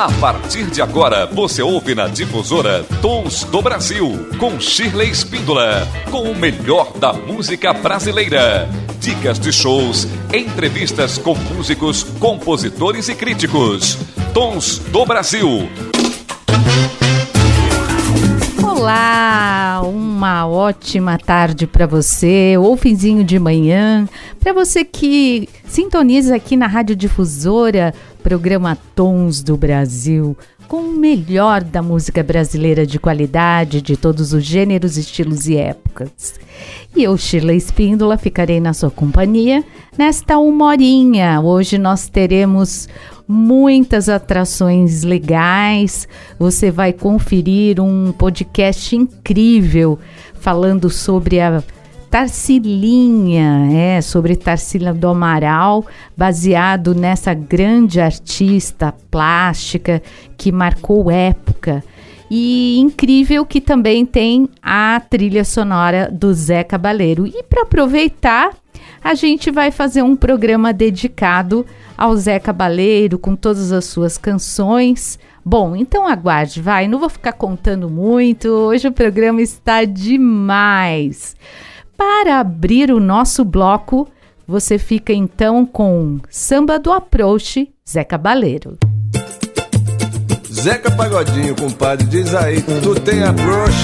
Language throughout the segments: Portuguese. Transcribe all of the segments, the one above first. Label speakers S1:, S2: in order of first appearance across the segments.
S1: A partir de agora, você ouve na difusora Tons do Brasil, com Shirley Espíndola, com o melhor da música brasileira. Dicas de shows, entrevistas com músicos, compositores e críticos. Tons do Brasil.
S2: Olá, uma ótima tarde para você, ou finzinho de manhã, para você que sintoniza aqui na Rádio Difusora, programa Tons do Brasil, com o melhor da música brasileira de qualidade, de todos os gêneros, estilos e épocas. E eu, Sheila Espíndola, ficarei na sua companhia nesta uma horinha. Hoje nós teremos muitas atrações legais. Você vai conferir um podcast incrível falando sobre a Tarsilinha, é, sobre Tarsila do Amaral, baseado nessa grande artista plástica que marcou época. E incrível que também tem a trilha sonora do Zé Cabaleiro. E para aproveitar, a gente vai fazer um programa dedicado ao Zé Cabaleiro com todas as suas canções. Bom, então aguarde, vai, não vou ficar contando muito. Hoje o programa está demais. Para abrir o nosso bloco, você fica então com Samba do Approach, Zé Cabaleiro.
S3: Zeca Pagodinho, compadre, diz aí, tu tem approach?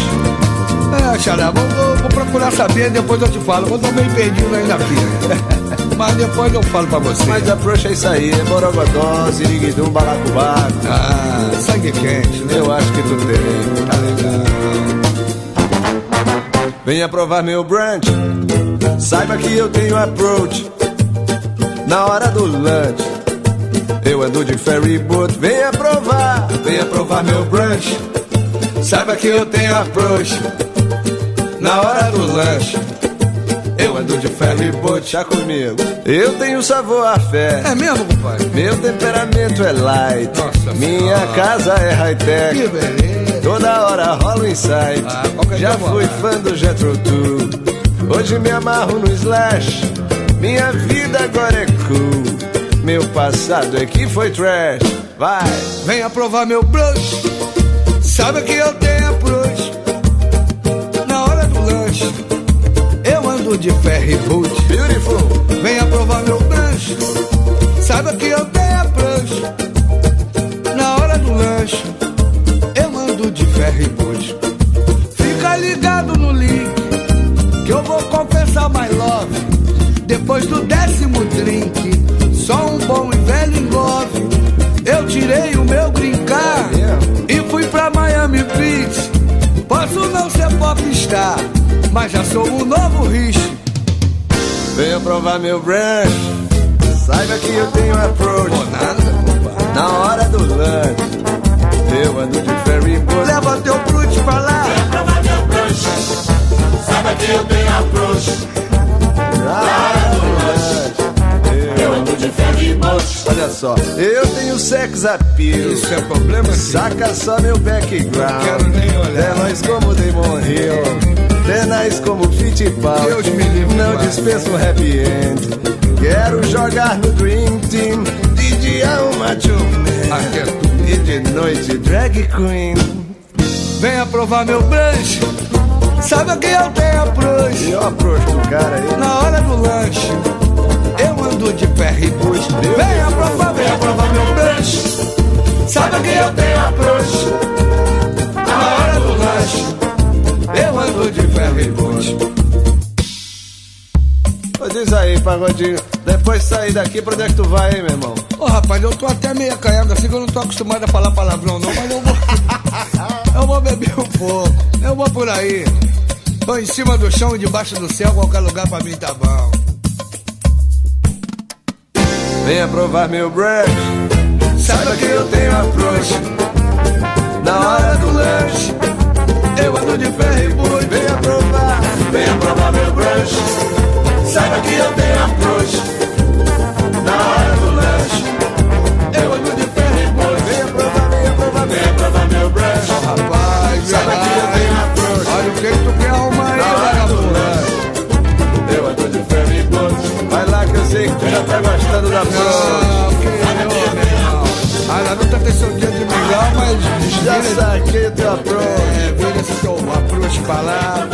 S4: É, Xará, vou, vou, vou, procurar saber, depois eu te falo. Eu tô meio perdido aí na fila. Mas depois eu falo pra você.
S3: Mas approach é isso aí, é Borogodó, Ziriguidum, Balacobaco.
S4: Ah, sangue quente, né?
S3: Eu acho que tu tem.
S4: Tá legal.
S3: Venha provar meu brunch, saiba que eu tenho approach. Na hora do lunch, eu ando de ferry boat. Venha provar, venha provar meu brunch. Saiba que eu tenho approach na hora do lanche. Eu ando de ferry boat, já comigo. Eu tenho sabor a fé.
S4: É mesmo, compadre?
S3: Meu temperamento é light.
S4: Nossa
S3: Minha
S4: senhora.
S3: casa é high-tech.
S4: Que beleza.
S3: Toda hora rola um insight.
S4: Ah, qualquer
S3: Já fui fã do Jetro Tull. Hoje me amarro no Slash. Minha vida agora é cool. Meu passado é que foi trash. Vai!
S4: Venha provar meu brush. Sabe que eu tenho approach na hora do lanche. Eu ando de ferry boat.
S3: Beautiful!
S4: Venha provar meu lanche. Saiba que eu tenho na ferry boat. Fica ligado no link que eu vou confessar my love. Depois do décimo drink, só um bom e velho engove. Eu tirei o meu brincar e fui pra Miami Beach. Posso não ser popstar, mas já sou o novo Rich.
S3: Venha provar meu brunch. Saiba que eu tenho approach.
S4: Nada.
S3: Na hora do lunch, eu ando de ferry boat.
S4: Leva teu brute pra lá.
S5: Sabe que eu tenho approach
S3: Na hora do lunch,
S5: Eu ando de ferry boat
S3: Olha só, eu tenho sex appeal.
S4: Isso é problema, sim.
S3: Saca só meu background.
S4: Quero nem olhar.
S3: Tenóis como Damon Hill. Tenais como Fittipaldi.
S4: Deus me livre,
S3: Não dispenso um happy end. Quero jogar no Dream Team. De dia uma
S4: Aqui é tudo.
S3: E de noite drag queen.
S4: Venha provar meu brunch. Sabe que eu tenho approach
S3: E eu aproxo do cara aí.
S4: na hora do lanche. Eu ando de ferry boat. Venha provar, venha provar meu brunch. Sabe que eu tenho approach na hora do lanche. Eu ando de ferry boat.
S3: Ô, Diz aí, pagodinho. De sair daqui, pra onde é que tu vai, hein, meu irmão?
S4: Ô rapaz, eu tô até meio acanhado assim que eu não tô acostumado a falar palavrão não, mas eu vou. eu vou beber um pouco. Eu vou por aí. Tô em cima do chão e debaixo do céu, qualquer lugar pra mim tá bom.
S3: Venha provar meu brunch. Saiba que eu tenho approach. Na hora do lanche, eu ando de ferry boat. Venha provar, venha provar meu brunch. Saiba que eu tenho approach. Tá gostando da approach.
S4: Não, que eu, ainda tem seu dia de mingau, mas
S3: Já saquei teu approach.
S4: É, vira esse teu approach pra lá.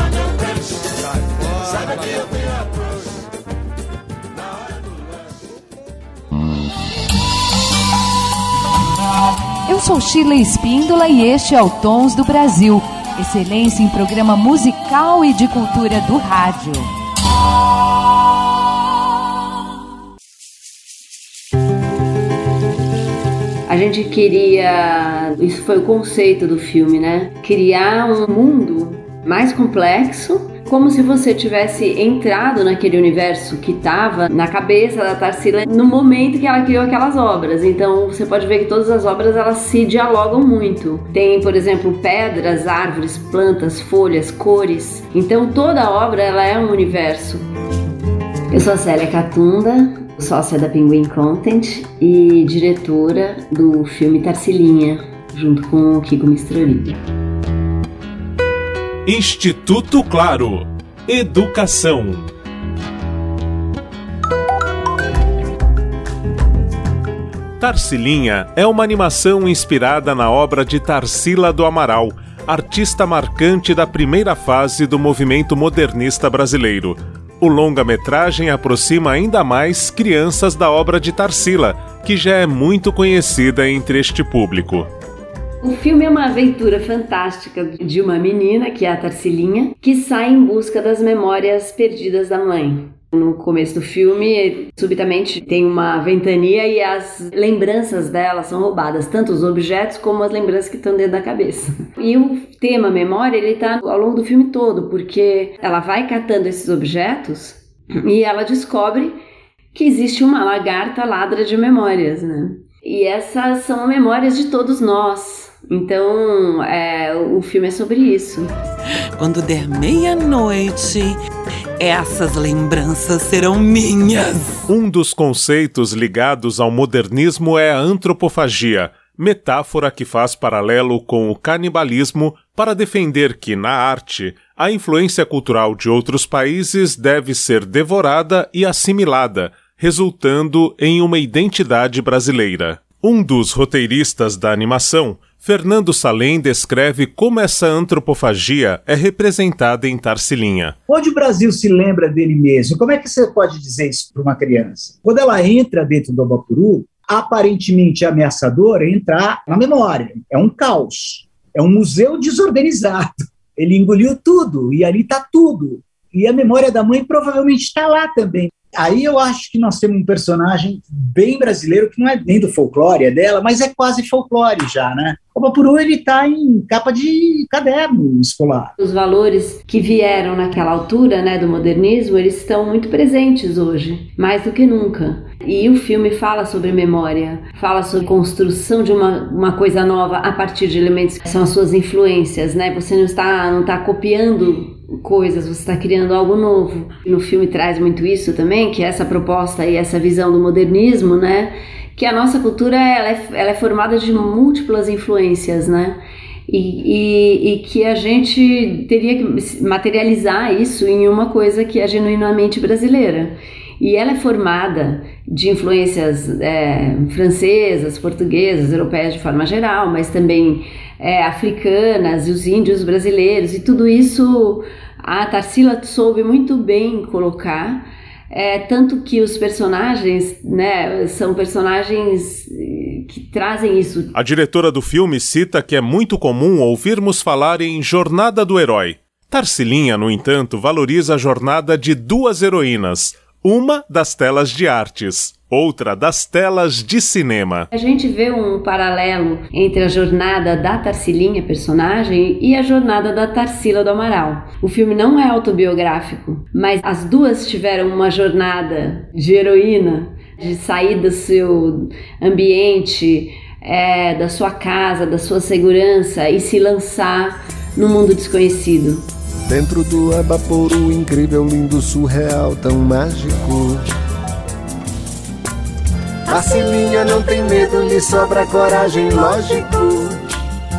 S3: Sabe que eu tenho approach.
S2: Eu sou Sheila Espíndola e este é o Tons do Brasil. Excelência em programa musical e de cultura do rádio.
S6: Gente queria, isso foi o conceito do filme, né? Criar um mundo mais complexo, como se você tivesse entrado naquele universo que estava na cabeça da Tarsila no momento que ela criou aquelas obras. Então você pode ver que todas as obras elas se dialogam muito. Tem, por exemplo, pedras, árvores, plantas, folhas, cores. Então toda obra ela é um universo. Eu sou a Célia Catunda, sócia da Penguin Content e diretora do filme Tarsilinha, junto com o Kiko Mistrori.
S7: Instituto Claro. Educação. Tarsilinha é uma animação inspirada na obra de Tarsila do Amaral, artista marcante da primeira fase do movimento modernista brasileiro. O longa-metragem aproxima ainda mais crianças da obra de Tarsila, que já é muito conhecida entre este público.
S6: O filme é uma aventura fantástica de uma menina, que é a Tarsilinha, que sai em busca das memórias perdidas da mãe. No começo do filme, subitamente tem uma ventania e as lembranças dela são roubadas, tanto os objetos como as lembranças que estão dentro da cabeça. E o tema memória, ele tá ao longo do filme todo, porque ela vai catando esses objetos e ela descobre que existe uma lagarta ladra de memórias, né? E essas são memórias de todos nós. Então, é, o filme é sobre isso.
S8: Quando der meia-noite, essas lembranças serão minhas.
S7: Um dos conceitos ligados ao modernismo é a antropofagia, metáfora que faz paralelo com o canibalismo para defender que, na arte, a influência cultural de outros países deve ser devorada e assimilada, resultando em uma identidade brasileira. Um dos roteiristas da animação, Fernando Salem descreve como essa antropofagia é representada em Tarsilinha.
S9: Onde o Brasil se lembra dele mesmo? Como é que você pode dizer isso para uma criança? Quando ela entra dentro do Abapuru, aparentemente ameaçador entrar na memória. É um caos. É um museu desorganizado. Ele engoliu tudo e ali está tudo. E a memória da mãe provavelmente está lá também. Aí eu acho que nós temos um personagem bem brasileiro que não é nem do folclore, é dela, mas é quase folclore já, né? O Bapuru, ele está em capa de caderno escolar.
S6: Os valores que vieram naquela altura, né, do modernismo, eles estão muito presentes hoje, mais do que nunca. E o filme fala sobre memória, fala sobre construção de uma, uma coisa nova a partir de elementos que são as suas influências, né? Você não está, não está copiando coisas, você está criando algo novo. No filme traz muito isso também, que é essa proposta e essa visão do modernismo, né? Que a nossa cultura ela é, ela é formada de múltiplas influências, né? E, e, e, que a gente teria que materializar isso em uma coisa que é genuinamente brasileira. E ela é formada de influências é, francesas, portuguesas, europeias de forma geral, mas também é, africanas e os índios brasileiros, e tudo isso a Tarsila soube muito bem colocar. É, tanto que os personagens, né, são personagens eh, que trazem isso.
S7: A diretora do filme cita que é muito comum ouvirmos falar em jornada do herói. Tarsilinha, no entanto, valoriza a jornada de duas heroínas, uma das telas de artes, outra das telas de cinema.
S6: A gente vê um paralelo entre a jornada da Tarsilinha, personagem, e a jornada da Tarsila do Amaral. O filme não é autobiográfico, mas as duas tiveram uma jornada de heroína, de sair do seu ambiente, é, da sua casa, da sua segurança e se lançar no mundo desconhecido.
S3: Dentro do Abaporu, incrível, lindo, surreal, tão mágico. A Cilinha não tem medo, lhe sobra coragem, lógico.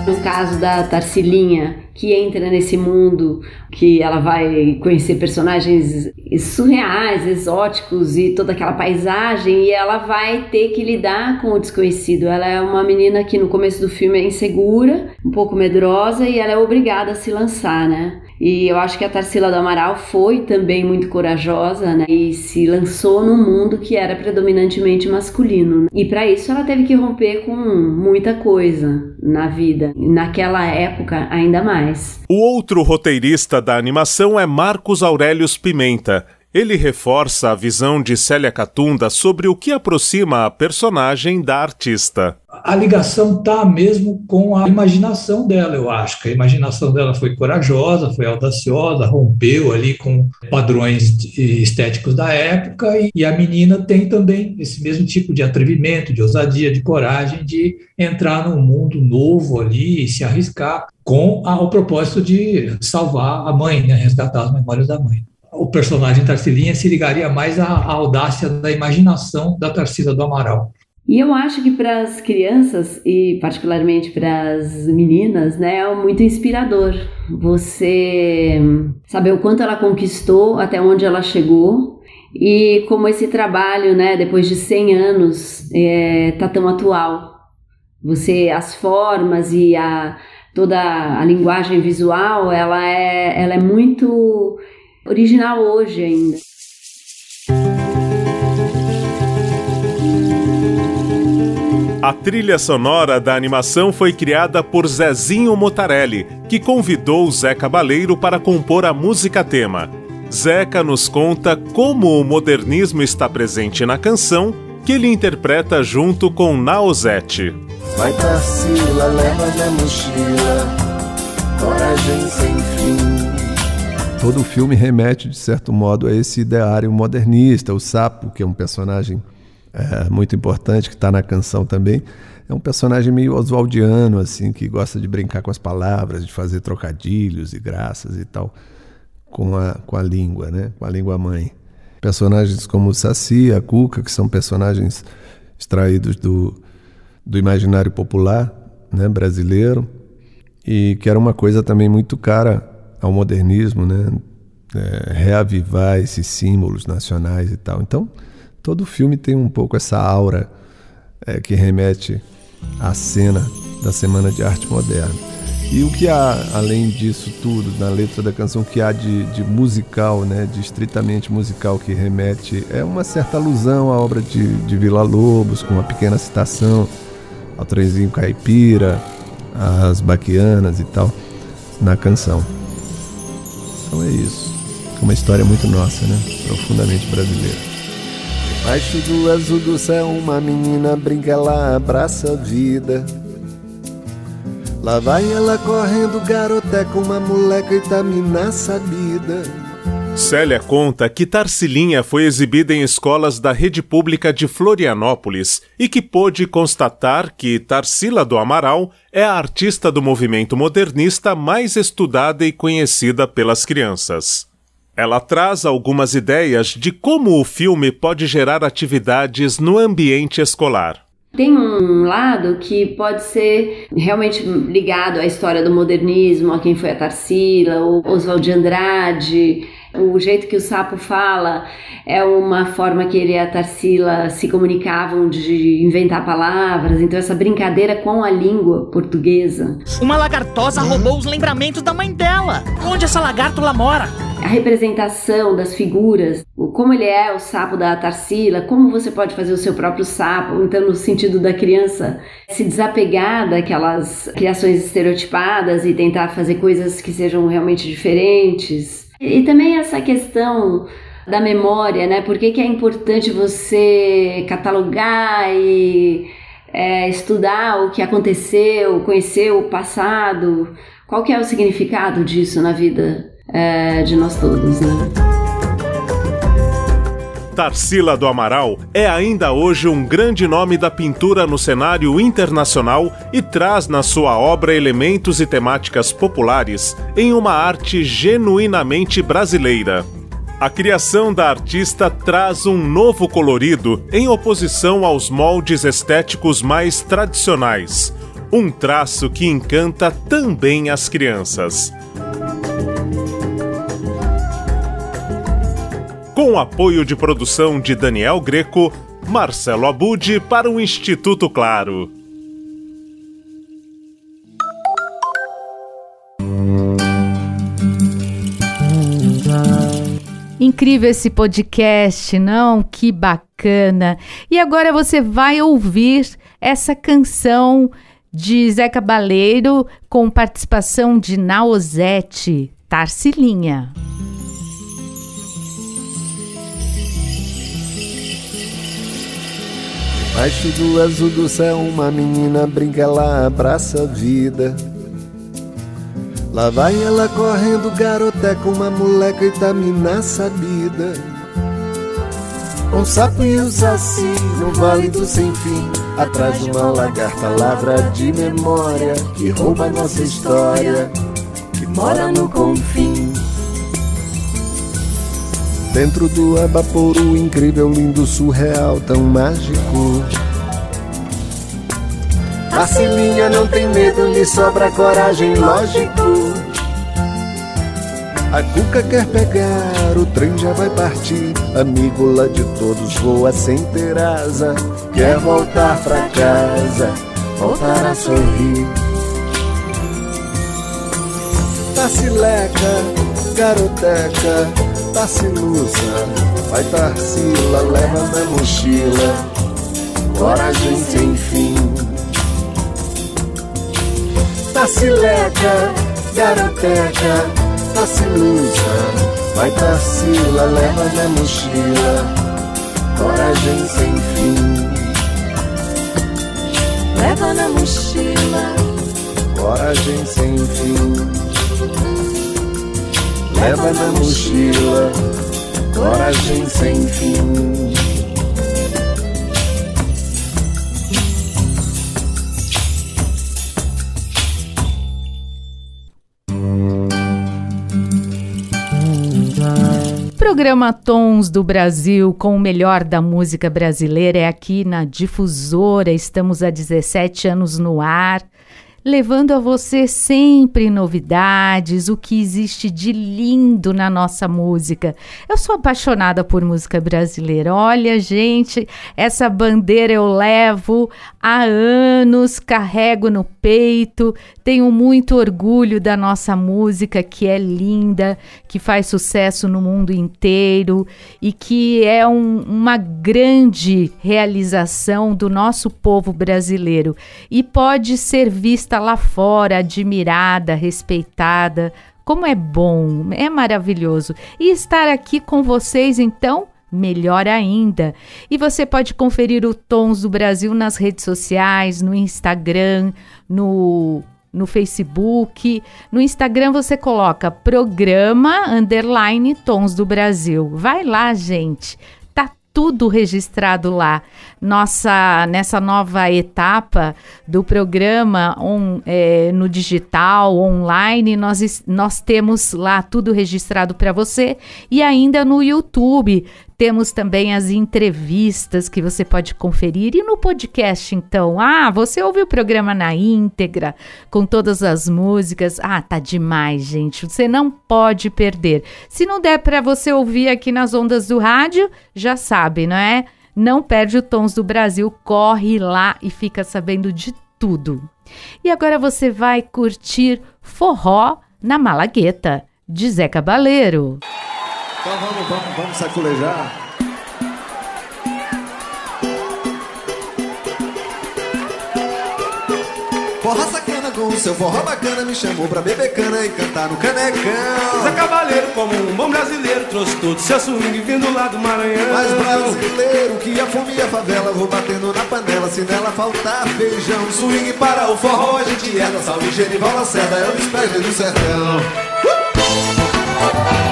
S6: No caso da Tarsilinha, que entra nesse mundo, que ela vai conhecer personagens surreais, exóticos e toda aquela paisagem, e ela vai ter que lidar com o desconhecido. Ela é uma menina que no começo do filme é insegura, um pouco medrosa, e ela é obrigada a se lançar, né? E eu acho que a Tarsila do Amaral foi também muito corajosa, né? E se lançou num mundo que era predominantemente masculino. E para isso ela teve que romper com muita coisa na vida. Naquela época, ainda mais.
S7: O outro roteirista da animação é Marcos Aurelius Pimenta. Ele reforça a visão de Célia Catunda sobre o que aproxima a personagem da artista.
S10: A ligação está mesmo com a imaginação dela, eu acho. Que a imaginação dela foi corajosa, foi audaciosa, rompeu ali com padrões estéticos da época, e a menina tem também esse mesmo tipo de atrevimento, de ousadia, de coragem de entrar num mundo novo ali e se arriscar com o propósito de salvar a mãe, né, resgatar as memórias da mãe o personagem Tarsilinha se ligaria mais à, à audácia da imaginação da Tarsila do Amaral.
S6: E eu acho que para as crianças e particularmente para as meninas, né, é muito inspirador. Você saber o quanto ela conquistou, até onde ela chegou e como esse trabalho, né, depois de 100 anos, é, tá tão atual. Você as formas e a toda a linguagem visual, ela é, ela é muito original hoje ainda.
S7: A trilha sonora da animação foi criada por Zezinho Motarelli, que convidou Zé Cabaleiro para compor a música tema. Zeca nos conta como o modernismo está presente na canção, que ele interpreta junto com Naozete.
S11: Vai Tarsila, leva minha mochila, coragem sem fim
S3: todo o filme remete, de certo modo, a esse ideário modernista. O Sapo, que é um personagem é, muito importante, que está na canção também, é um personagem meio oswaldiano, assim, que gosta de brincar com as palavras, de fazer trocadilhos e graças e tal, com a, com a língua, né? com a língua mãe. Personagens como o Saci, a Cuca, que são personagens extraídos do, do imaginário popular né, brasileiro, e que era uma coisa também muito cara ao modernismo, né? É, reavivar esses símbolos nacionais e tal. Então, todo filme tem um pouco essa aura é, que remete à cena da Semana de Arte Moderna. E o que há, além disso tudo, na letra da canção, que há de, de musical, né, de estritamente musical, que remete, é uma certa alusão à obra de, de Vila Lobos, com uma pequena citação ao trenzinho caipira, às baquianas e tal, na canção. Então é isso. É uma história muito nossa, né? Profundamente brasileira.
S11: Debaixo do azul do céu, uma menina brinca, ela abraça a vida. Lá vai ela correndo, garoté com uma moleca Itamina sabida.
S7: Célia conta que Tarsilinha foi exibida em escolas da rede pública de Florianópolis e que pôde constatar que Tarsila do Amaral é a artista do movimento modernista mais estudada e conhecida pelas crianças. Ela traz algumas ideias de como o filme pode gerar atividades no ambiente escolar.
S6: Tem um lado que pode ser realmente ligado à história do modernismo, a quem foi a Tarsila, o Oswald de Andrade, o jeito que o sapo fala é uma forma que ele e a Tarsila se comunicavam de inventar palavras, então essa brincadeira com a língua portuguesa.
S12: Uma lagartosa roubou os lembramentos da mãe dela. Onde essa lagartula mora?
S6: A representação das figuras, como ele é o sapo da Tarsila, como você pode fazer o seu próprio sapo, então no sentido da criança se desapegar daquelas criações estereotipadas e tentar fazer coisas que sejam realmente diferentes. E também essa questão da memória, né? Por que, que é importante você catalogar e é, estudar o que aconteceu, conhecer o passado? Qual que é o significado disso na vida é, de nós todos, né?
S7: Tarsila do Amaral é ainda hoje um grande nome da pintura no cenário internacional e traz na sua obra elementos e temáticas populares em uma arte genuinamente brasileira. A criação da artista traz um novo colorido em oposição aos moldes estéticos mais tradicionais. um traço que encanta também as crianças. Com apoio de produção de Daniel Greco, Marcelo Abud para o Instituto Claro.
S2: Incrível esse podcast, não? Que bacana! E agora você vai ouvir essa canção de Zé Cabaleiro com participação de Naozete, Tarsilinha.
S3: Baixo do azul do céu, uma menina brinca, ela abraça a vida. Lá vai ela correndo, garoteca, uma moleca itamina sabida. Um sapo e um saci no vale do sem fim, atrás de uma lagarta ladra de memória que rouba nossa história, que mora no confim. Dentro do abaporo incrível, lindo, surreal, tão mágico. A Cilinha não tem medo, lhe sobra coragem, lógico. A Cuca quer pegar, o trem já vai partir. Amigo lá de todos voa sem ter asa. Quer voltar pra casa, voltar a sorrir. Tacileca, garoteca, Tacilusa, vai Tarsila, leva na mochila, coragem sem fim. Tacileca, garoteca, Tacilusa, vai Tarsila, leva na mochila, coragem sem fim.
S13: Leva na mochila,
S3: coragem sem fim leva na mochila coragem sem fim.
S2: Programa Tons do Brasil com o melhor da música brasileira é aqui na Difusora. Estamos há 17 anos no ar levando a você sempre novidades, o que existe de lindo na nossa música. Eu sou apaixonada por música brasileira. Olha, gente, essa bandeira eu levo há anos, carrego no peito, tenho muito orgulho da nossa música que é linda, que faz sucesso no mundo inteiro e que é um, uma grande realização do nosso povo brasileiro e pode ser vista está lá fora, admirada, respeitada. Como é bom, é maravilhoso. E estar aqui com vocês, então, melhor ainda. E você pode conferir o Tons do Brasil nas redes sociais, no Instagram, no no Facebook. No Instagram você coloca programa underline Tons do Brasil. Vai lá, gente tudo registrado lá. Nossa, nessa nova etapa do programa on, é, no digital, online, nós, nós temos lá tudo registrado para você e ainda no YouTube temos também as entrevistas que você pode conferir e no podcast, então. Ah, você ouve o programa na íntegra, com todas as músicas. Ah, tá demais, gente. Você não pode perder. Se não der para você ouvir aqui nas ondas do rádio, já sabe, não é? Não perde o Tons do Brasil, corre lá e fica sabendo de tudo. E agora você vai curtir Forró na Malagueta, de Zé Cabaleiro.
S14: Então vamos, vamos, vamos saculejar. Forró sacana com o seu forró bacana Me chamou pra beber cana e cantar no canecão
S15: Zé Cavaleiro, como um bom brasileiro Trouxe todo seu swing vindo lá do Maranhão
S14: Mas brasileiro que a fome e a favela Vou batendo na panela se nela faltar feijão Swing para o forró, a gente é da Salve Genival Lacerda É o despejo do sertão uh!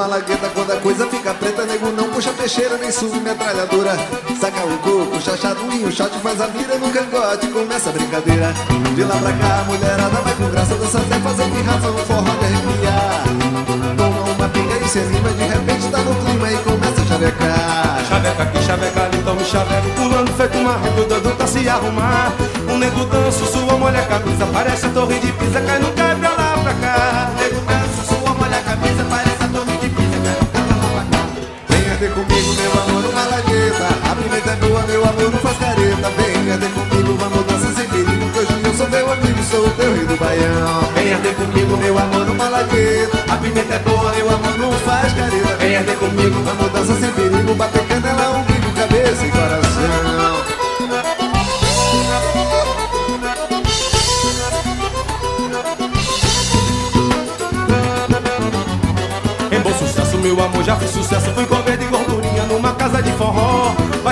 S14: malagueta quando a coisa fica preta Nego não puxa peixeira nem sube metralhadora Saca o coco, chachado e o chate faz a mira no cangote Começa a brincadeira. De lá pra cá a mulherada vai com graça Dança até fazer pirraça no forró de arrepiar Toma uma pinga e se anima De repente tá no clima e começa a
S15: chavecar. Chaveca aqui, chaveca ali, toma chaveco Pulando feito uma reta, dando tá se arrumar. O nego dança, sua mulher camisa Parece torre de pisa, cai no cai lá pra cá.
S3: Nego dança, sua mulher camisa Parece ter comigo, meu amor, numa lagueta. A pimenta é boa, meu amor, não faz careta. Venha ter comigo, vamos dançar sem perigo. Que hoje eu sou teu amigo, sou o teu rei do baião. Venha ter comigo, meu amor, numa lagueta. A pimenta é boa, meu amor, não faz careta. Venha ter comigo, vamos dançar sem perigo. Bater canela, umbigo, cabeça e coração.
S15: Meu amor, já fiz sucesso. Fui comer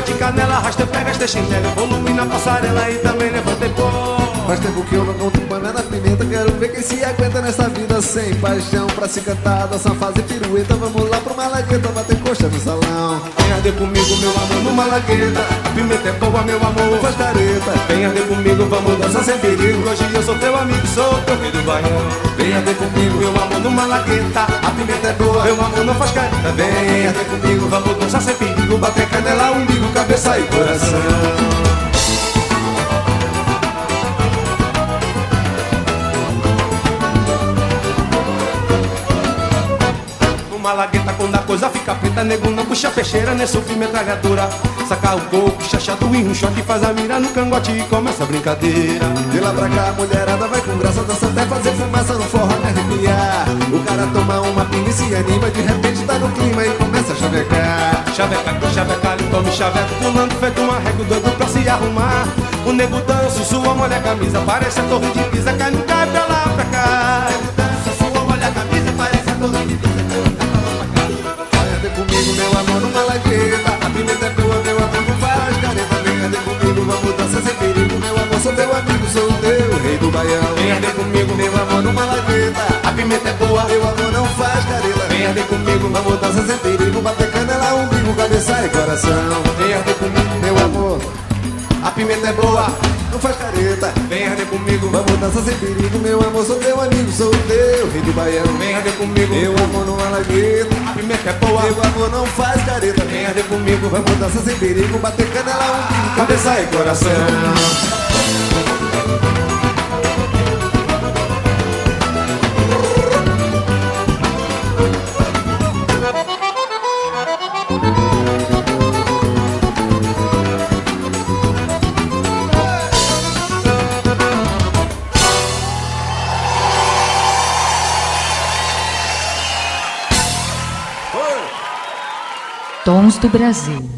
S15: Bate canela, arrasta, pega, este chinelo. Volume na passarela e também levantei pó.
S3: Faz tempo que eu não conto banana pimenta. Quero ver quem se aguenta nessa vida sem paixão Pra se cantar, dançar, fazer pirueta. Vamos lá pro Malagueta, bater coxa no salão.
S15: Vem arder comigo, meu amor, no malagueta. Pimenta é boa, meu amor,
S3: faz careta.
S15: Vem arder comigo, vamos dançar sem perigo. Hoje eu sou teu amigo, sou teu filho baiano Vem arder comigo, meu amor, no malagueta. A pimenta é boa, meu amor, não faz careta. Vem arder comigo, vamos dançar sem perigo. Bater canela, umbigo, cabeça e coração malagueta quando a coisa fica preta Nego não puxa peixeira, nem sofre metralhadora. Saca o coco, chachado e um choque Faz a mira no cangote e começa a brincadeira.
S3: De lá pra cá a mulherada vai com graça Dança até fazer fumaça no forró me arrepiar O cara toma uma pinga e se anima De repente tá no clima e começa a chavecar.
S15: Chaveca aqui, chaveca ali, tome chaveco Pulando feito um arrego doido pra se arrumar. O nego dança, sua molha a camisa Parece a torre de Pisa, cai no
S3: não careta Vem arder comigo, vamos dançar sem perigo Bater canela, umbigo, cabeça e coração.
S15: Vem arder comigo,
S3: meu amor. A pimenta é boa não faz careta,
S15: vem arder comigo
S3: Vamos dançar sem perigo, meu amor, sou teu amigo Sou teu rei do baião.
S15: Vem arder comigo,
S3: meu amor, numa lagueta
S15: A pimenta é boa,
S3: meu amor, não faz careta.
S15: Vem arder comigo,
S3: vamos dançar sem perigo Bater canela, umbigo, cabeça e coração
S16: do Brasil.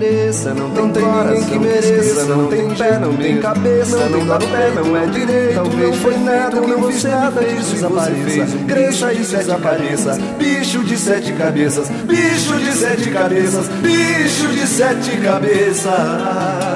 S3: mereça, não tem, não tem ninguém que mereça, não tem pé, não tem cabeça, não dá pé, não é direito, talvez não foi nada, não fiz nada disso desapareça, cresça e desapareça, bicho de sete cabeças, bicho de sete cabeças, bicho de sete cabeças.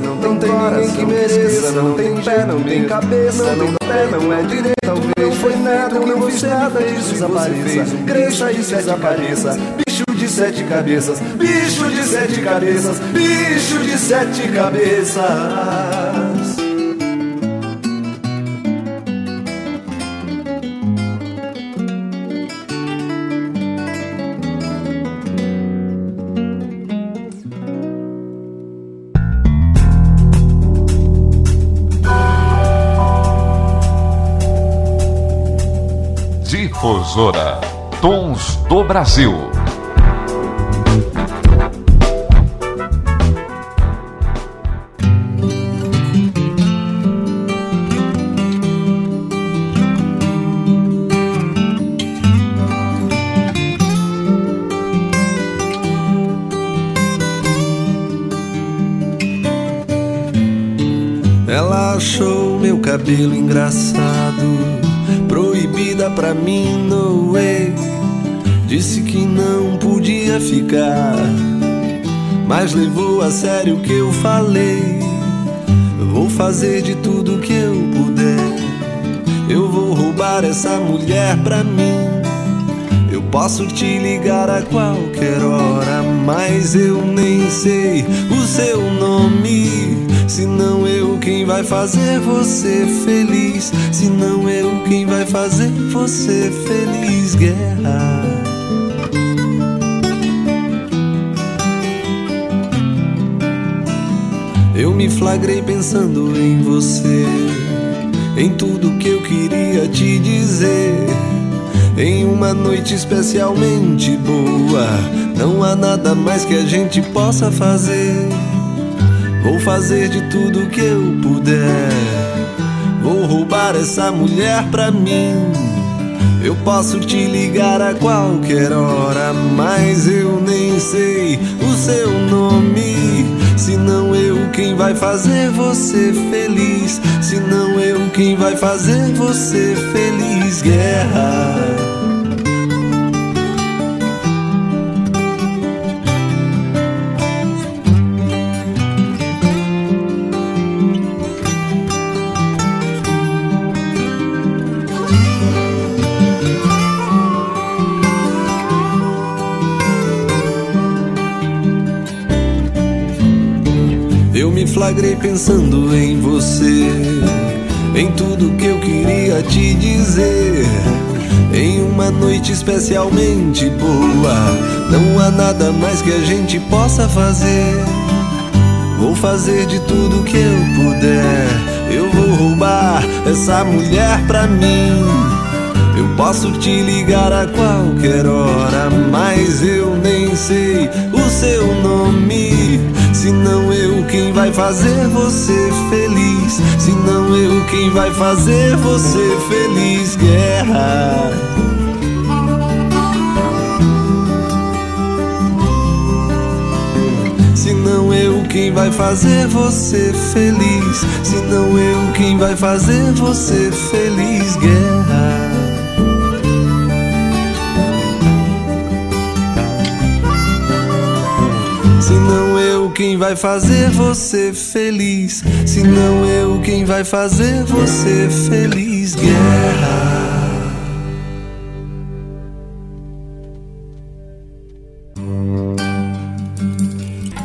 S3: não tem, não tem ninguém que mereça, não tem pé, não tem cabeça, não tem pé, não é direito. Talvez não foi nada, eu não fiz nada disso desapareça, cresça e desapareça. Bicho de sete cabeças, bicho de sete cabeças, bicho de sete cabeças.
S1: Difusora Tons do Brasil.
S3: Ela achou meu cabelo engraçado proibida pra mim, no way. Disse que não podia ficar, mas levou a sério o que eu falei. Vou fazer de tudo que eu puder. Eu vou roubar essa mulher pra mim. Eu posso te ligar a qualquer hora, mas eu nem sei o seu nome. Se não quem vai fazer você feliz, se não eu quem vai fazer você feliz, guerra. Eu me flagrei pensando em você, em tudo que eu queria te dizer. Em uma noite especialmente boa, não há nada mais que a gente possa fazer. Vou fazer de tudo que eu puder. Vou roubar essa mulher pra mim. Eu posso te ligar a qualquer hora, mas eu nem sei o seu nome. Se não eu quem vai fazer você feliz, se não eu quem vai fazer você feliz, guerra. Flagrei pensando em você, em tudo que eu queria te dizer. Em uma noite especialmente boa, não há nada mais que a gente possa fazer. Vou fazer de tudo que eu puder. Eu vou roubar essa mulher pra mim. Eu posso te ligar a qualquer hora, mas eu nem sei o seu nome. Se não quem vai fazer você feliz, se não eu quem vai fazer você feliz, guerra. Se não eu quem vai fazer você feliz, se não eu quem vai fazer você feliz, guerra. Quem vai fazer você feliz, se não eu quem vai fazer você feliz, guerra.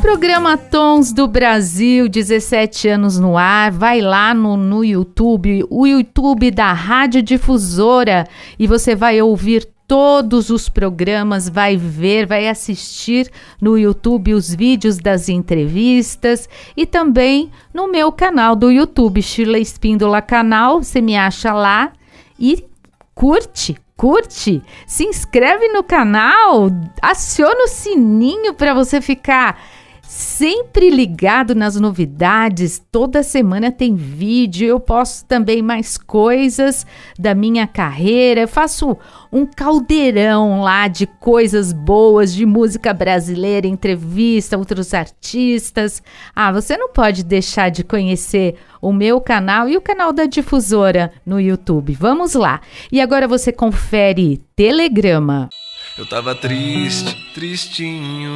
S2: Programa Tons do Brasil, 17 anos no ar. Vai lá no, no YouTube, o YouTube da Rádio Difusora, e você vai ouvir todos os programas, vai ver, vai assistir no YouTube os vídeos das entrevistas e também no meu canal do YouTube, Shirley Espíndola Canal. Você me acha lá e curte, curte, se inscreve no canal, aciona o sininho para você ficar sempre ligado nas novidades. Toda semana tem vídeo. Eu posto também mais coisas da minha carreira. Eu faço um caldeirão lá de coisas boas de música brasileira, entrevista outros artistas. Ah, você não pode deixar de conhecer o meu canal e o canal da difusora no YouTube. Vamos lá. E agora você confere Telegrama.
S3: Eu tava triste, tristinho.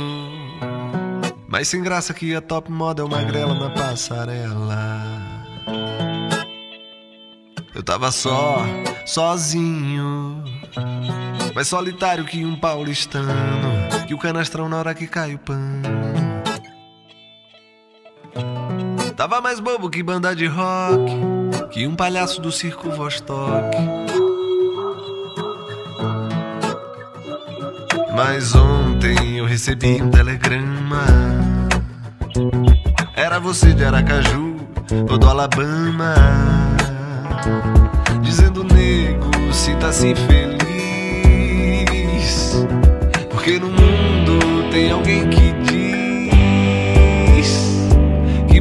S3: Mas sem graça que a top model magrela na passarela. Eu tava só, sozinho. Mais solitário que um paulistano. Que o canastrão na hora que cai o pano. Tava mais bobo que banda de rock. Que um palhaço do circo Vostok. Mas ontem eu recebi um telegrama. Era você de Aracaju ou do Alabama. Dizendo, nego, sinta-se feliz. Porque no mundo tem alguém que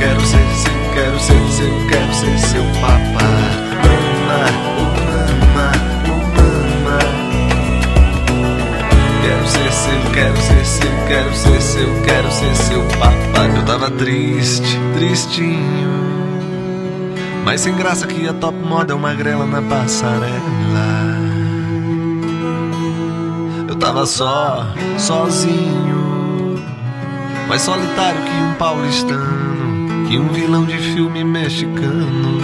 S3: Quero ser seu, quero ser seu, quero ser seu papá. Mama, oh mama, oh mama. Quero ser seu, quero ser seu, quero ser seu, quero ser seu papá. Eu tava triste, tristinho. Mas sem graça que a top model magrela na passarela. Eu tava só, sozinho. Mais solitário que um paulistano. Que um vilão de filme mexicano.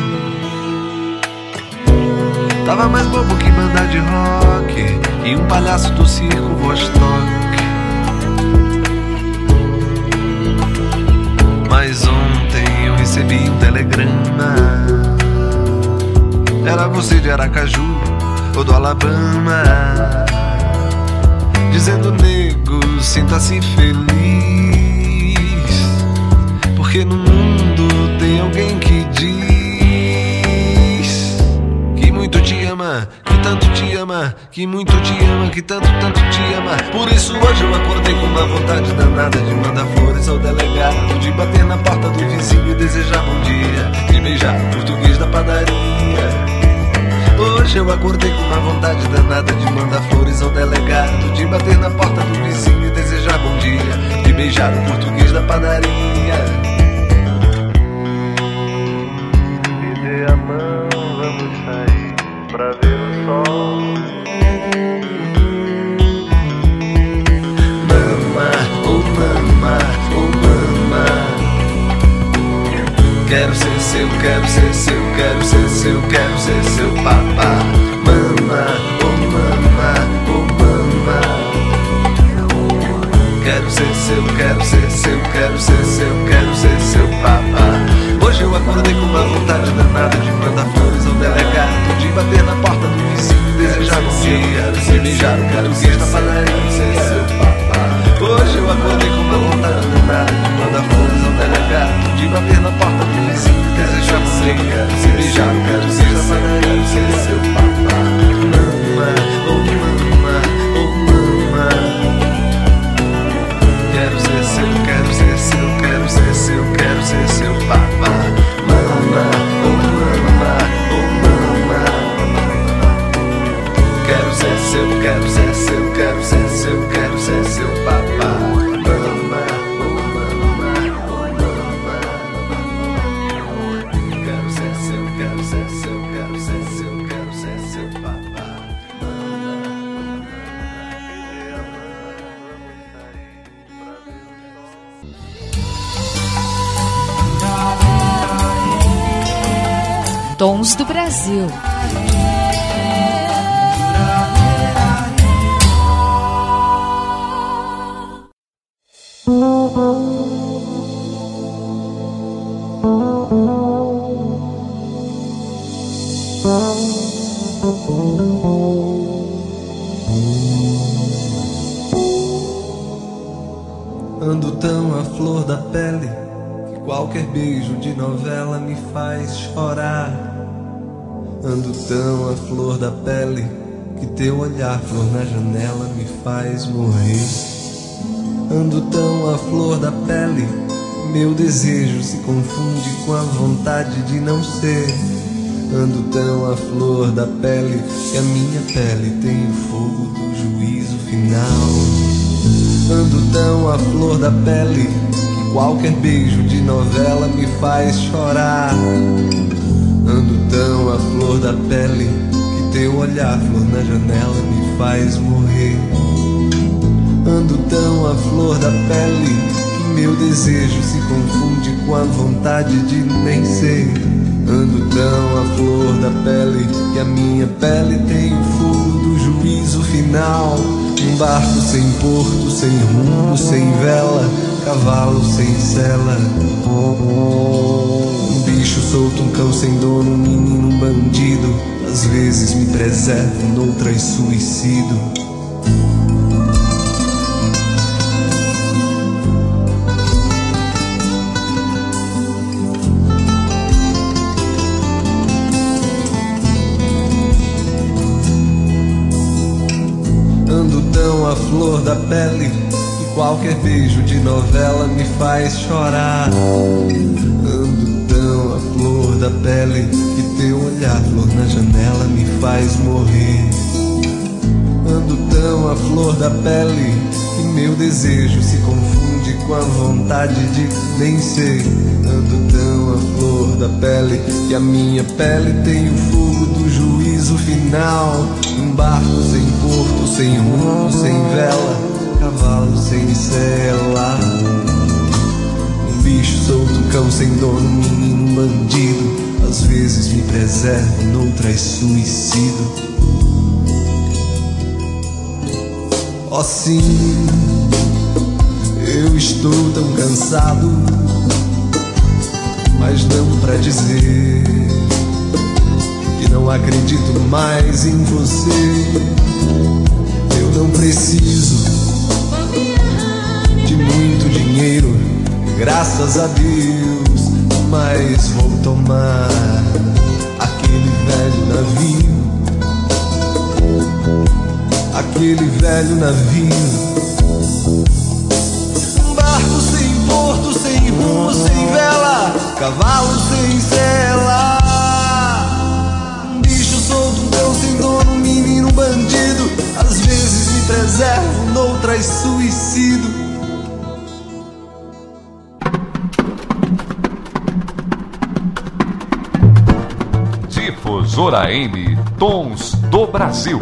S3: Tava mais bobo que banda de rock. E um palhaço do circo Vostok. Mas ontem eu recebi um telegrama. Era você de Aracaju ou do Alabama. Dizendo, nego, sinta-se feliz. Porque no mundo tem alguém que diz que muito te ama, que tanto te ama, que muito te ama, que tanto, tanto te ama. Por isso hoje eu acordei com uma vontade danada de mandar flores ao delegado, de bater na porta do vizinho e desejar bom dia, de beijar o português da padaria. Hoje eu acordei com uma vontade danada de mandar flores ao delegado, de bater na porta do vizinho e desejar bom dia, de beijar o português da padaria. A mão, vamos sair pra ver o sol. Mama, oh mama, oh mama. Quero ser seu, quero ser seu, quero ser seu, quero ser seu papá. Mama, oh mama, oh mama. Quero ser seu, quero ser seu, quero ser seu, quero ser seu papá. Hoje eu acordei com uma vontade danada de mandar flores ao delegado, de bater na porta do vizinho desejar bom dia, de beijar o português da padaria. Hoje eu acordei com uma vontade danada de mandar flores ao delegado, de bater na porta do vizinho desejar bom dia, de beijar o português da padaria. seu papá. Mama,
S17: Tons do Brasil.
S3: Ando tão à flor da pele que qualquer beijo de novela me faz chorar. Ando tão à flor da pele que teu olhar, flor na janela, me faz morrer. Ando tão à flor da pele, meu desejo se confunde com a vontade de não ser. Ando tão à flor da pele que a minha pele tem o fogo do juízo final. Ando tão à flor da pele que qualquer beijo de novela me faz chorar. Ando tão à flor da pele que teu olhar, flor na janela, me faz morrer. Ando tão à flor da pele que meu desejo se confunde com a vontade de nem ser. Ando tão à flor da pele que a minha pele tem o fogo do juízo final. Um barco sem porto, sem rumo, sem vela, cavalo sem sela. Bicho solto, um cão sem dono, um menino, um bandido. Às vezes me preservo, noutras suicido. Ando tão à flor da pele que qualquer beijo de novela me faz chorar. Ando tão à flor da pele que teu olhar, flor na janela, me faz morrer. Ando tão à flor da pele que meu desejo se confunde com a vontade de nem ser. Ando tão à flor da pele que a minha pele tem o fogo do juízo final. Um barco sem porto, sem rumo, sem vela, cavalo sem sela. Bicho solto, cão sem dono, menino, bandido. Às vezes me preservo, noutras suicido. Oh sim, eu estou tão cansado, mas não pra dizer que não acredito mais em você. Eu não preciso de muito dinheiro, graças a Deus, mas vou tomar aquele velho navio aquele velho navio. Barco sem porto, sem rumo, sem vela, cavalo sem sela. Bicho solto, um cão sem dono, um menino, bandido. Às vezes me preservo, noutras suicido.
S1: Difusora M, Tons do Brasil.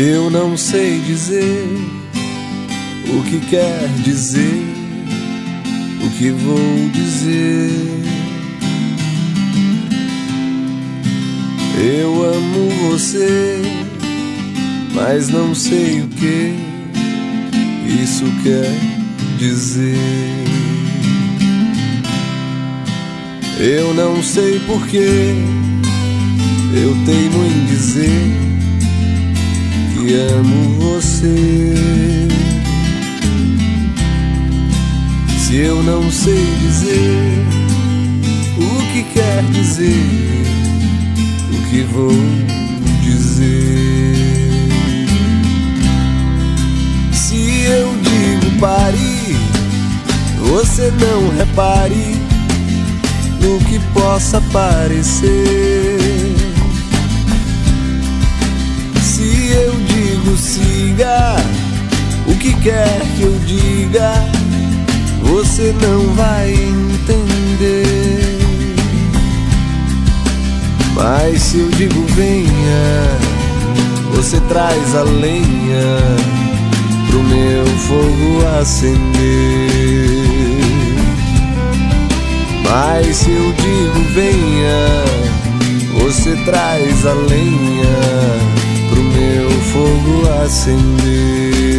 S3: Eu não sei dizer o que quer dizer, o que vou dizer. Eu amo você, mas não sei o que isso quer dizer. Eu não sei porquê, eu teimo em dizer amo você. Se eu não sei dizer o que quer dizer, o que vou dizer. Se eu digo pare, você não repare no que possa parecer. Se eu siga, o que quer que eu diga, você não vai entender. Mas se eu digo venha, você traz a lenha pro meu fogo acender. Mas se eu digo venha, você traz a lenha fogo acender.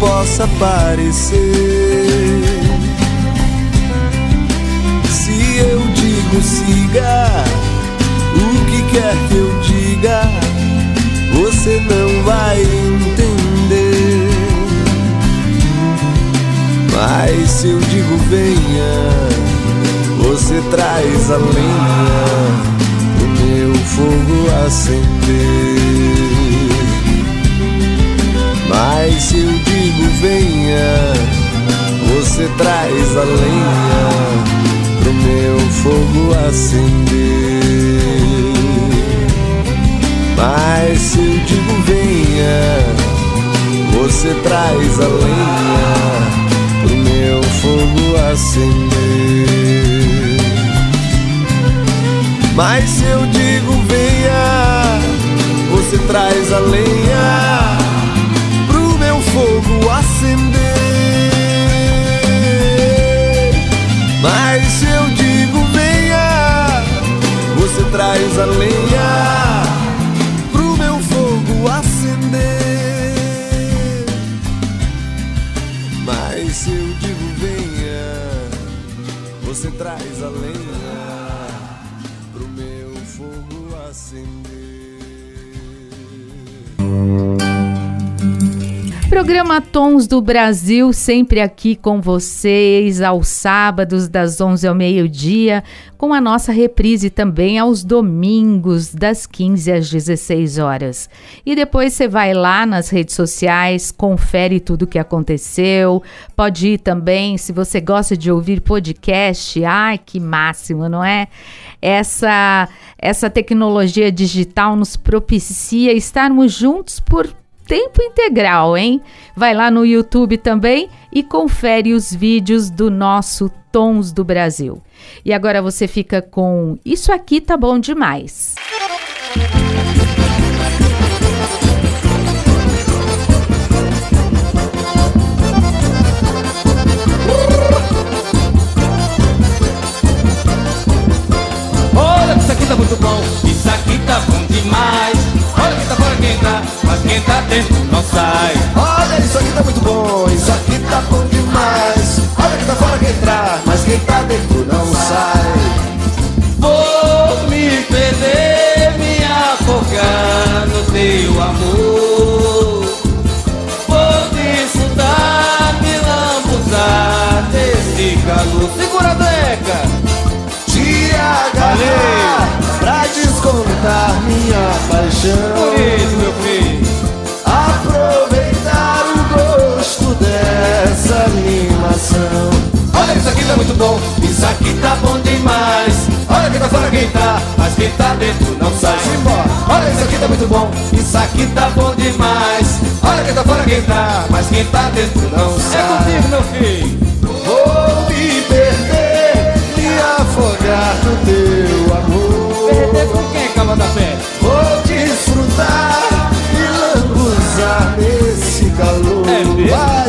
S3: Possa parecer. Se eu digo siga, o que quer que eu diga, você não vai entender. Mas se eu digo venha, você traz a lenha o meu fogo acender. Mas se eu venha, você traz a lenha pro meu fogo acender. Mas se eu digo venha, você traz a lenha pro meu fogo acender. Mas se eu digo venha, você traz a lenha acender. Mas eu digo venha, você traz a lenha
S2: Programa Tons do Brasil, sempre aqui com vocês, aos sábados, das 11 ao meio-dia, com a nossa reprise também aos domingos, das 15 às 16 horas. E depois você vai lá nas redes sociais, confere tudo o que aconteceu, pode ir também, se você gosta de ouvir podcast, ai que máximo, não é? Essa, essa tecnologia digital nos propicia estarmos juntos por tempo integral, hein? Vai lá no YouTube também e confere os vídeos do nosso Tons do Brasil. E agora você fica com Isso aqui tá bom demais.
S18: Olha isso aqui tá muito bom, isso aqui tá bom demais. Olha que tá quem tá, mas quem tá dentro não sai.
S19: Olha, isso aqui tá muito bom, isso aqui tá bom demais. Olha que tá fora quem entrar, mas quem tá dentro não sai.
S18: Vou me perder, me afogar no teu amor. Vou desfrutar, me lambuzar desse calor. Segura a deca!
S19: Te agarrar pra descontar minha paixão.
S18: Bonito, meu filho.
S19: Aproveitar o gosto dessa animação.
S18: Olha, isso aqui tá muito bom, isso aqui tá bom demais. Olha quem tá fora quem tá, mas quem tá dentro não sai. Simbora. Olha, isso aqui tá muito bom, isso aqui tá bom demais. Olha quem tá fora quem tá, mas quem tá dentro não sai. É contigo, meu filho.
S19: Vou me perder, me afogar no teu amor.
S18: Perder com quem,
S19: Vou desfrutar e lambuzar nesse calor.
S18: É mesmo?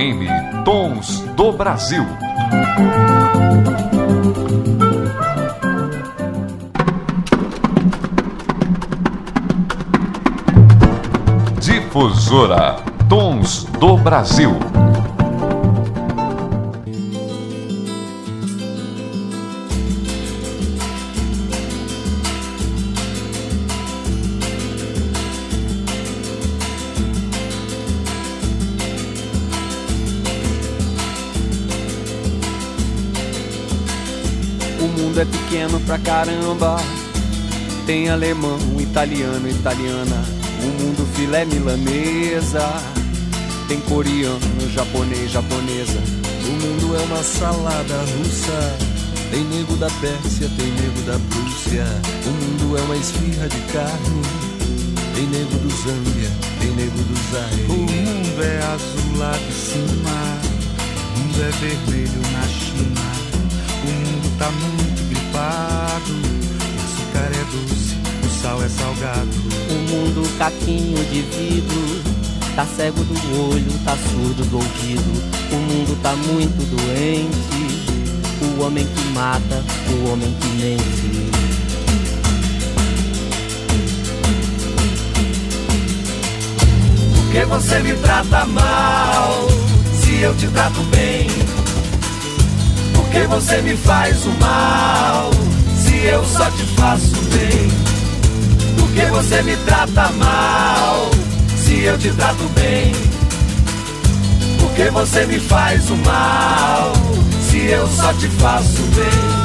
S1: FM Tons do Brasil. Difusora Tons do Brasil.
S20: pra caramba. Tem alemão, italiano, italiana, o
S21: um mundo
S22: filé milanesa. Tem coreano, japonês, japonesa,
S23: o mundo é uma salada russa. Tem nego da Pérsia, tem nego da Prússia, o mundo é uma esfirra de carne. Tem nego do Zâmbia, tem nego do Zaire.
S24: O mundo é azul lá de cima, o mundo é vermelho na China. O mundo tá muito o açúcar é doce, o sal é salgado.
S23: O mundo caquinho de vidro. Tá cego do olho, tá surdo do ouvido. O mundo tá muito doente. O homem que mata, o homem que mente.
S24: Por que você me trata mal? Se eu te trato bem que você me faz o mal se eu só te faço bem? Por que você me trata mal se eu te trato bem? Por que você me faz o mal se eu só te faço bem?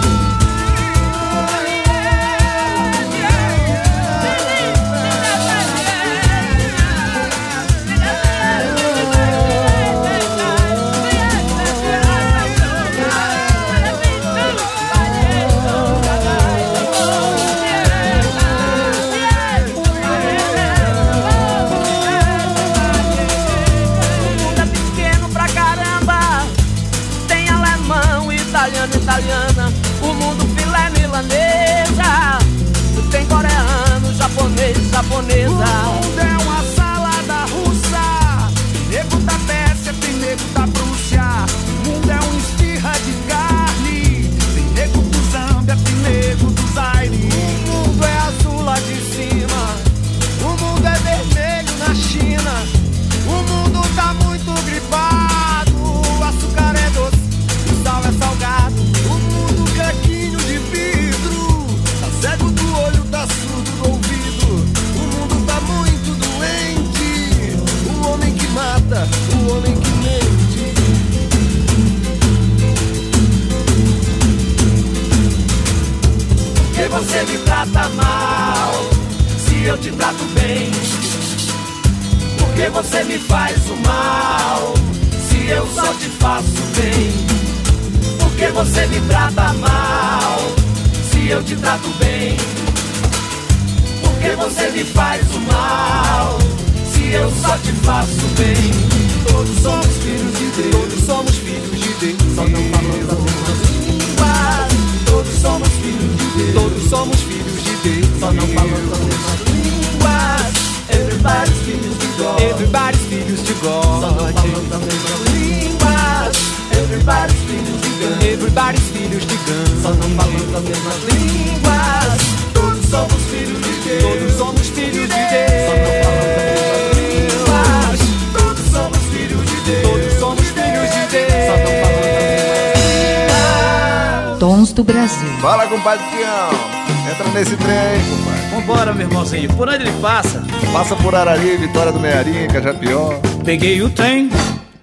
S2: Tons do Brasil.
S3: Fala, compadre Tião. Entra nesse trem aí, compadre.
S18: Vambora, meu irmãozinho. Por onde ele passa?
S3: Passa por Arari, Vitória do Mearim, Cajapió.
S18: Peguei o trem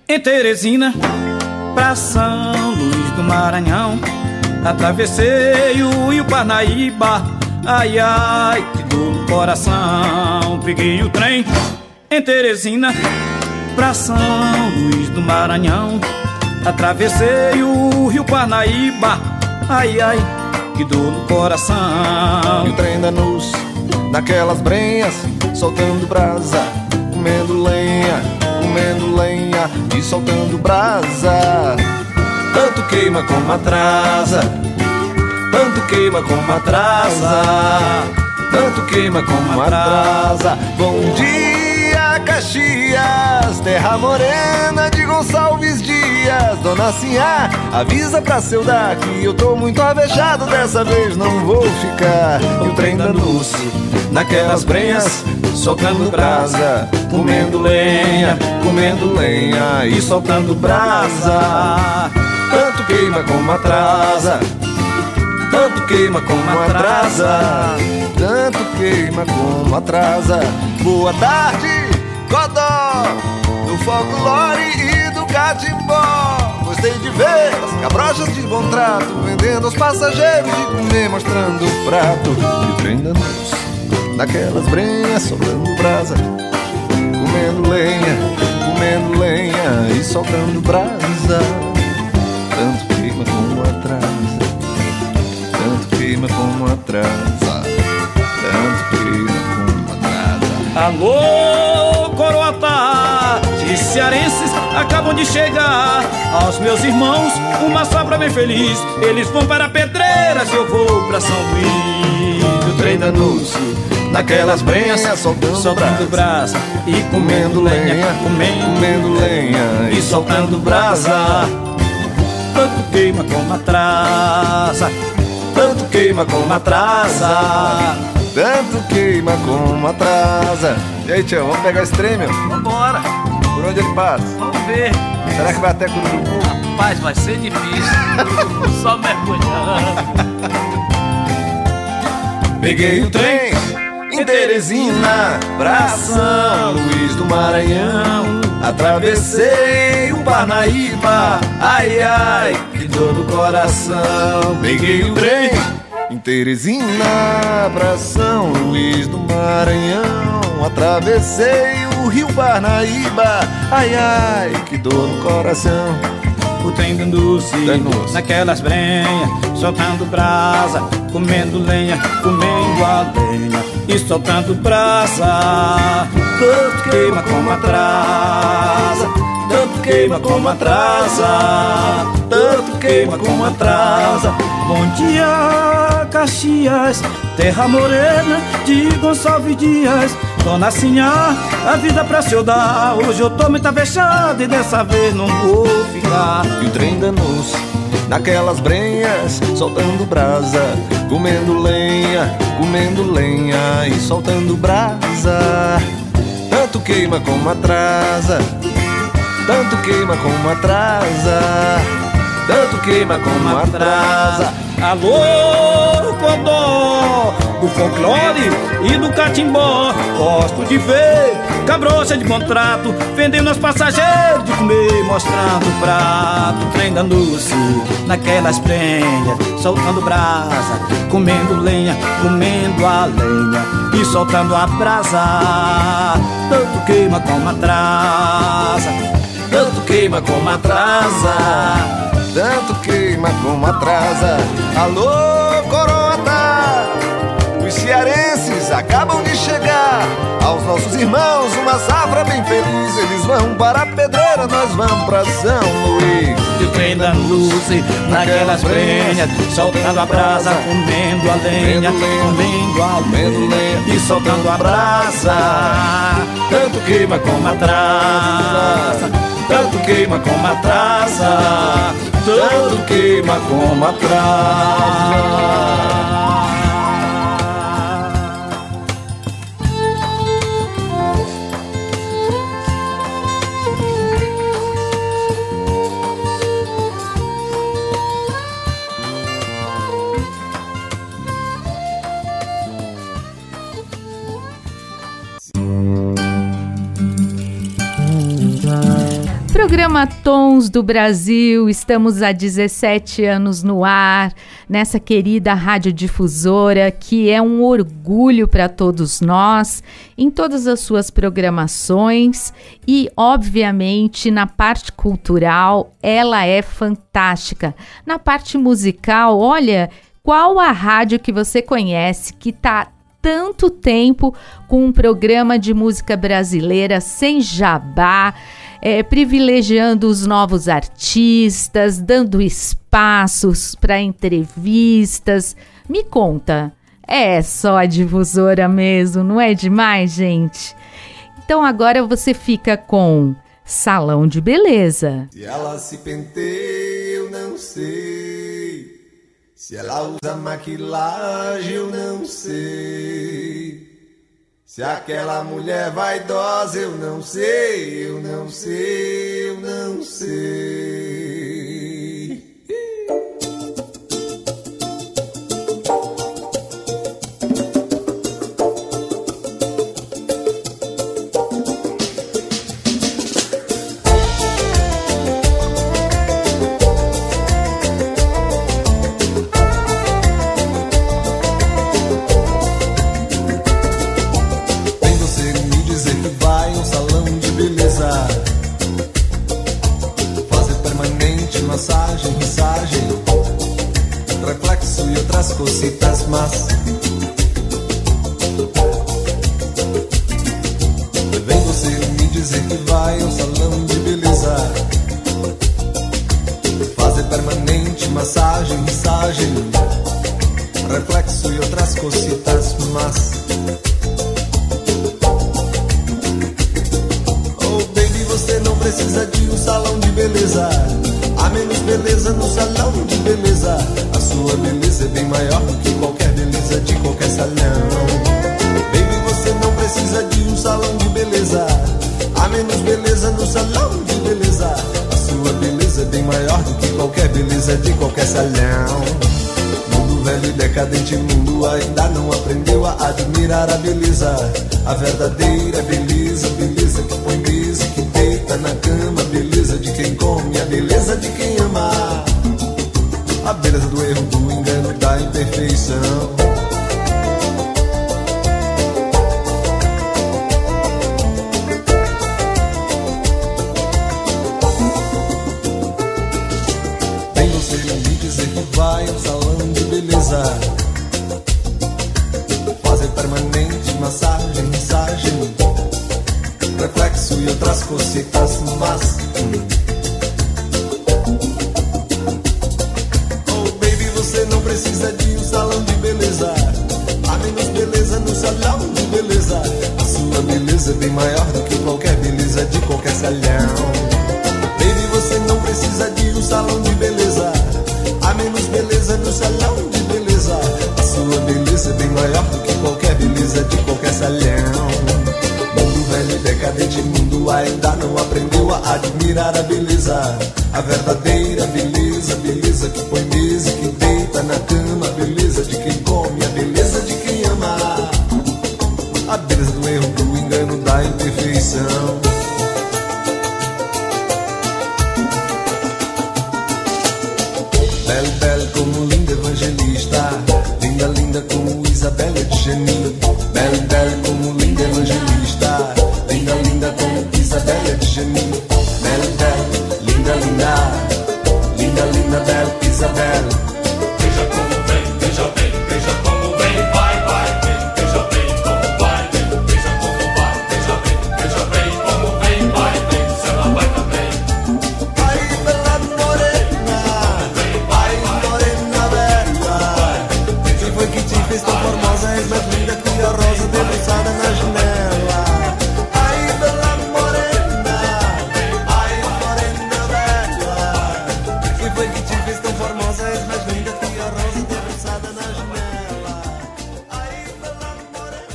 S18: em Teresina pra São Luís do Maranhão. Atravessei o Rio Parnaíba. Ai, ai, que dor no coração. Peguei o trem em Teresina pra São Luís do Maranhão. Atravessei o Rio Parnaíba. Ai, ai, que dor no coração.
S3: E o trem da Nus, naquelas brenhas, soltando brasa, comendo lenha, comendo lenha e soltando brasa. Tanto queima como atrasa, tanto queima como atrasa, tanto queima como atrasa. Bom dia, Caxias, terra morena de Gonçalves Dias. Dona Sinhá, avisa pra seu dar que eu tô muito avejado, dessa vez não vou ficar. E o trem da naquelas brenhas, soltando brasa, comendo lenha, comendo lenha e soltando brasa. Tanto queima como atrasa, tanto queima como atrasa, tanto queima como atrasa. Boa tarde, Godó, do folclore e catimbó. Gostei de ver as cabrochas de bom trato, vendendo aos passageiros de comer, mostrando o prato. E o trem da luz, naquelas brenhas, soltando brasa, comendo lenha, comendo lenha e soltando brasa. Tanto queima como atrasa, tanto queima como atrasa, tanto queima como atrasa.
S18: Alô, cearenses acabam de chegar. Aos meus irmãos, uma sobra bem feliz. Eles vão para Pedreiras eu vou para São Luís. O trem da
S3: Naquelas brenhas, soltando,
S18: soltando brasa e comendo lenha, comendo,
S3: comendo lenha
S18: e soltando brasa. Tanto queima como atrasa,
S3: tanto queima como
S18: atrasa.
S3: Tanto queima como atrasa. E aí, tio, vamos pegar esse trem, meu?
S18: Vambora.
S3: Por onde ele passa?
S18: Vamos ver.
S3: Será que vai até Cururupu?
S18: Rapaz, vai ser difícil. Só mergulhando.
S3: Peguei o trem em Teresina pra São Luís do Maranhão. Atravessei o Parnaíba, ai ai, que dor no coração. Peguei o trem em Teresina pra São Luís do Maranhão. Atravessei Rio Parnaíba, ai ai, que dor no coração.
S18: O trem do Nuce, naquelas brenhas, soltando brasa, comendo lenha, comendo a lenha e soltando brasa. Tanto queima como atrasa, tanto queima como atrasa, tanto queima como atrasa. Bom dia, Caxias, terra morena de Gonçalves Dias. Dona Sinhá, a vida pra se eu dar. Hoje eu tô muito avexado e dessa vez não vou ficar.
S3: E o trem danou-se naquelas brenhas, soltando brasa, comendo lenha, comendo lenha e soltando brasa. Tanto queima como atrasa, tanto queima como atrasa, tanto queima como atrasa.
S18: Alô, Condó, do folclore e do catimbó. Gosto de ver cabrocha de contrato, vendendo aos passageiros de comer, mostrando o prato. Trem dando-se naquelas prenhas, soltando brasa, comendo lenha, comendo a lenha e soltando a brasa. Tanto queima como atrasa, tanto queima como atrasa.
S3: Tanto queima como atrasa. Alô, cearenses acabam de chegar aos
S25: nossos irmãos, uma safra bem feliz. Eles vão para a pedreira, nós vamos para São Luís.
S18: De trem da luz, naquelas brenhas, soltando a brasa, comendo a lenha, comendo a lenha e soltando a brasa. Tanto queima como atrasa, tanto queima como atrasa, tanto queima como atrasa.
S2: Programa Tons do Brasil, estamos há 17 anos no ar, nessa querida radiodifusora, que é um orgulho para todos nós, em todas as suas programações e, obviamente, na parte cultural, ela é fantástica. Na parte musical, olha, qual a rádio que você conhece que está tanto tempo com um programa de música brasileira sem jabá? É, privilegiando os novos artistas, dando espaços para entrevistas. Me conta, é só a difusora mesmo, não é demais, gente? Então agora você fica com Salão de Beleza.
S3: Se ela se penteia, eu não sei. Se ela usa maquilagem, eu não sei. Se aquela mulher vaidosa, eu não sei, eu não sei, eu não sei. Da imperfeição. Que te fiz tão formosa, és mais linda que a rosa debruçada na janela. Morena.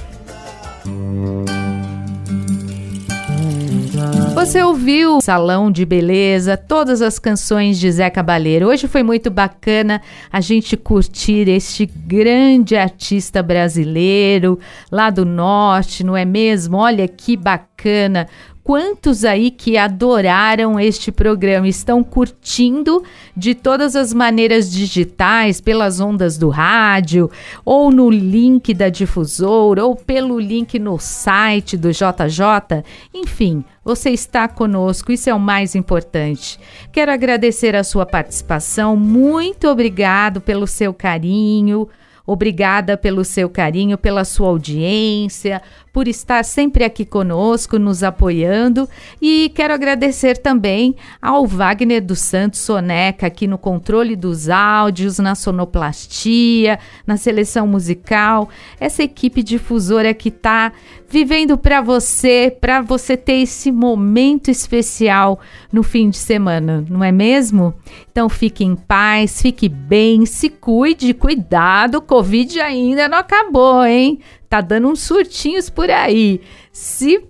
S2: Você ouviu Salão de Beleza, todas as canções de Zé Cabaleiro. Hoje foi muito bacana a gente curtir este grande artista brasileiro lá do norte, não é mesmo? Olha que bacana quantos aí que adoraram este programa estão curtindo de todas as maneiras digitais, pelas ondas do rádio, ou no link da difusora, ou pelo link no site do JJ. Enfim, você está conosco, isso é o mais importante. Quero agradecer a sua participação, muito obrigado pelo seu carinho. Obrigada pelo seu carinho, pela sua audiência, por estar sempre aqui conosco, nos apoiando. E quero agradecer também ao Wagner dos Santos Soneca, aqui no controle dos áudios, na sonoplastia, na seleção musical. Essa equipe difusora que está vivendo para você, para você ter esse momento especial no fim de semana, não é mesmo? Então fique em paz, fique bem, se cuide, cuidado, Covid ainda não acabou, hein? Tá dando uns surtinhos por aí. Se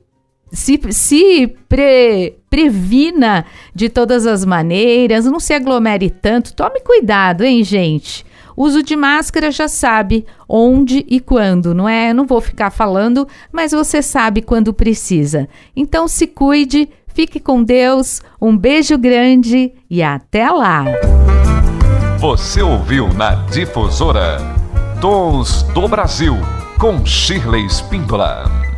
S2: se, se pre, previna de todas as maneiras, não se aglomere tanto, tome cuidado, hein, gente? Uso de máscara já sabe onde e quando, não é? Não vou ficar falando, mas você sabe quando precisa. Então se cuide, fique com Deus, um beijo grande e até lá.
S1: Você ouviu na Difusora Tons do Brasil com Shirley Spindola.